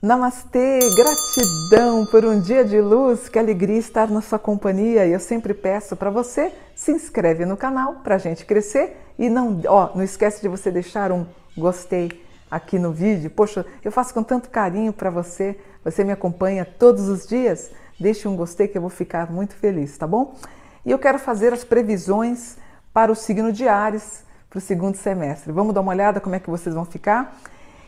Namastê, gratidão por um dia de luz, que alegria estar na sua companhia. E eu sempre peço para você se inscreve no canal para a gente crescer e não, ó, não esquece de você deixar um gostei aqui no vídeo. Poxa, eu faço com tanto carinho para você. Você me acompanha todos os dias. Deixe um gostei que eu vou ficar muito feliz, tá bom? E eu quero fazer as previsões para o signo de Ares para o segundo semestre. Vamos dar uma olhada como é que vocês vão ficar?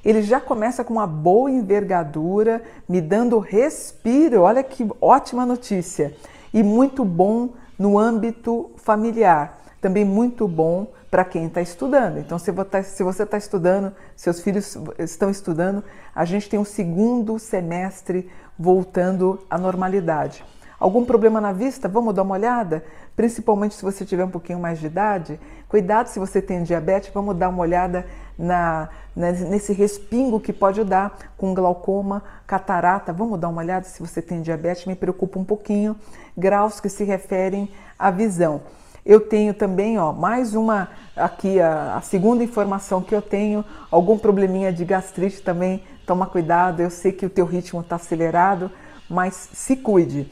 ele já começa com uma boa envergadura, me dando respiro. Olha que ótima notícia! E muito bom no âmbito familiar. Também muito bom para quem está estudando. Então, se você está estudando, seus filhos estão estudando, a gente tem um segundo semestre voltando à normalidade. Algum problema na vista? Vamos dar uma olhada? Principalmente se você tiver um pouquinho mais de idade. Cuidado se você tem diabetes, vamos dar uma olhada na, nesse respingo que pode dar com glaucoma, catarata. Vamos dar uma olhada se você tem diabetes, me preocupa um pouquinho. Graus que se referem à visão. Eu tenho também, ó, mais uma aqui a, a segunda informação que eu tenho, algum probleminha de gastrite também. Toma cuidado, eu sei que o teu ritmo está acelerado, mas se cuide.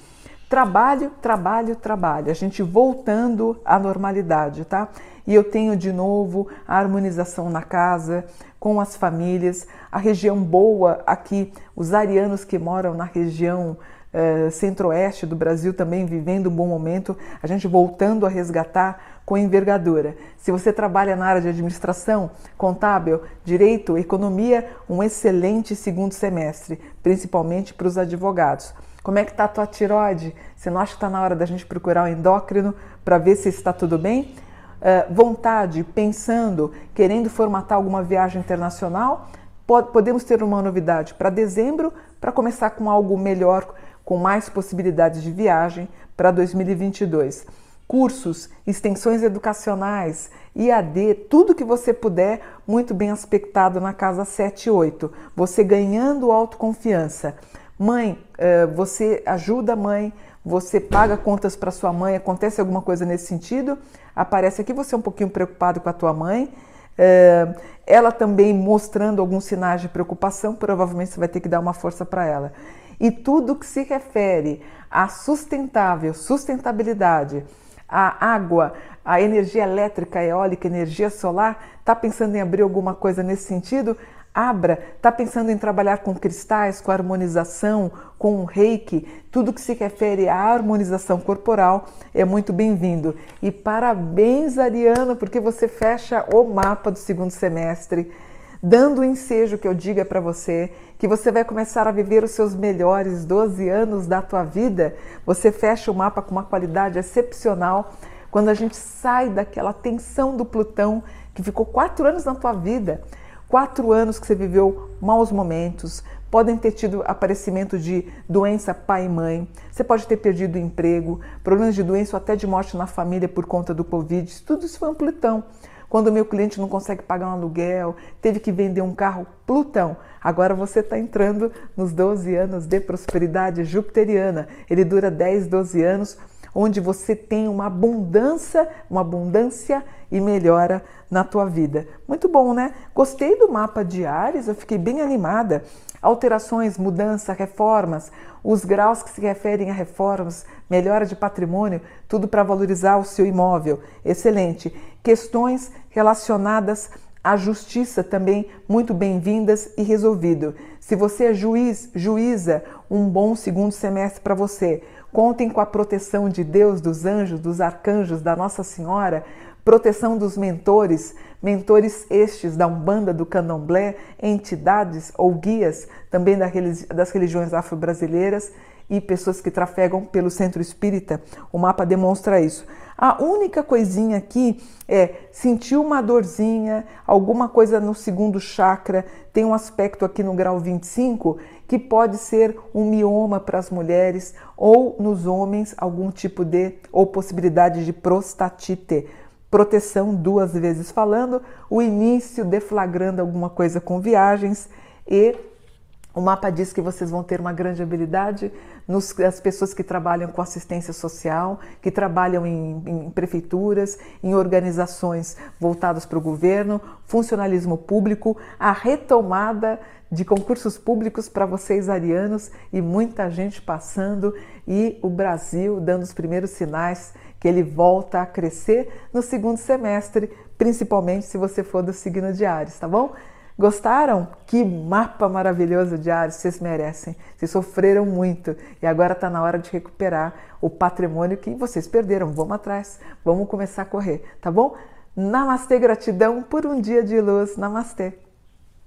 Trabalho, trabalho, trabalho. A gente voltando à normalidade, tá? E eu tenho de novo a harmonização na casa, com as famílias, a região boa aqui, os arianos que moram na região eh, centro-oeste do Brasil também vivendo um bom momento, a gente voltando a resgatar com envergadura. Se você trabalha na área de administração, contábil, direito, economia, um excelente segundo semestre, principalmente para os advogados. Como é que está a tua tiroide? Você não acha que está na hora da gente procurar o um endócrino para ver se está tudo bem? Uh, vontade, pensando, querendo formatar alguma viagem internacional? podemos ter uma novidade para dezembro, para começar com algo melhor, com mais possibilidades de viagem para 2022. Cursos, extensões educacionais, IAD, tudo que você puder, muito bem aspectado na casa 7 e 8. Você ganhando autoconfiança. Mãe, eh, você ajuda a mãe, você paga contas para sua mãe, acontece alguma coisa nesse sentido, aparece aqui você é um pouquinho preocupado com a tua mãe, eh, ela também mostrando alguns sinais de preocupação, provavelmente você vai ter que dar uma força para ela. E tudo que se refere a sustentável, sustentabilidade, a água, a energia elétrica, eólica, energia solar, está pensando em abrir alguma coisa nesse sentido? Abra, está pensando em trabalhar com cristais, com harmonização, com reiki, tudo que se refere à harmonização corporal é muito bem-vindo. E parabéns, Ariana, porque você fecha o mapa do segundo semestre, dando o ensejo que eu diga para você que você vai começar a viver os seus melhores 12 anos da tua vida. Você fecha o mapa com uma qualidade excepcional quando a gente sai daquela tensão do Plutão que ficou quatro anos na tua vida quatro anos que você viveu maus momentos, podem ter tido aparecimento de doença pai e mãe, você pode ter perdido o emprego, problemas de doença ou até de morte na família por conta do Covid, tudo isso foi um Plutão. Quando meu cliente não consegue pagar um aluguel, teve que vender um carro, Plutão. Agora você está entrando nos 12 anos de prosperidade jupiteriana. Ele dura 10, 12 anos onde você tem uma abundância, uma abundância e melhora na tua vida. Muito bom, né? Gostei do mapa de Ares, eu fiquei bem animada. Alterações, mudança, reformas, os graus que se referem a reformas, melhora de patrimônio, tudo para valorizar o seu imóvel. Excelente. Questões relacionadas à justiça também muito bem-vindas e resolvido. Se você é juiz, juíza, um bom segundo semestre para você. Contem com a proteção de Deus, dos anjos, dos arcanjos, da Nossa Senhora, proteção dos mentores, mentores estes da Umbanda, do Candomblé, entidades ou guias também das religiões afro-brasileiras e pessoas que trafegam pelo centro espírita. O mapa demonstra isso. A única coisinha aqui é sentir uma dorzinha, alguma coisa no segundo chakra, tem um aspecto aqui no grau 25 que pode ser um mioma para as mulheres ou nos homens algum tipo de ou possibilidade de prostatite. Proteção duas vezes falando, o início deflagrando alguma coisa com viagens e O mapa diz que vocês vão ter uma grande habilidade nos, as pessoas que trabalham com assistência social, que trabalham em, em prefeituras, em organizações voltadas para o governo, funcionalismo público, a retomada de concursos públicos para vocês arianos e muita gente passando e o Brasil dando os primeiros sinais que ele volta a crescer no segundo semestre, principalmente se você for do signo de Ares, tá bom? Gostaram? Que mapa maravilhoso de Ares, vocês merecem. Vocês sofreram muito e agora está na hora de recuperar o patrimônio que vocês perderam. Vamos atrás, vamos começar a correr, tá bom? Namastê, gratidão por um dia de luz. Namastê.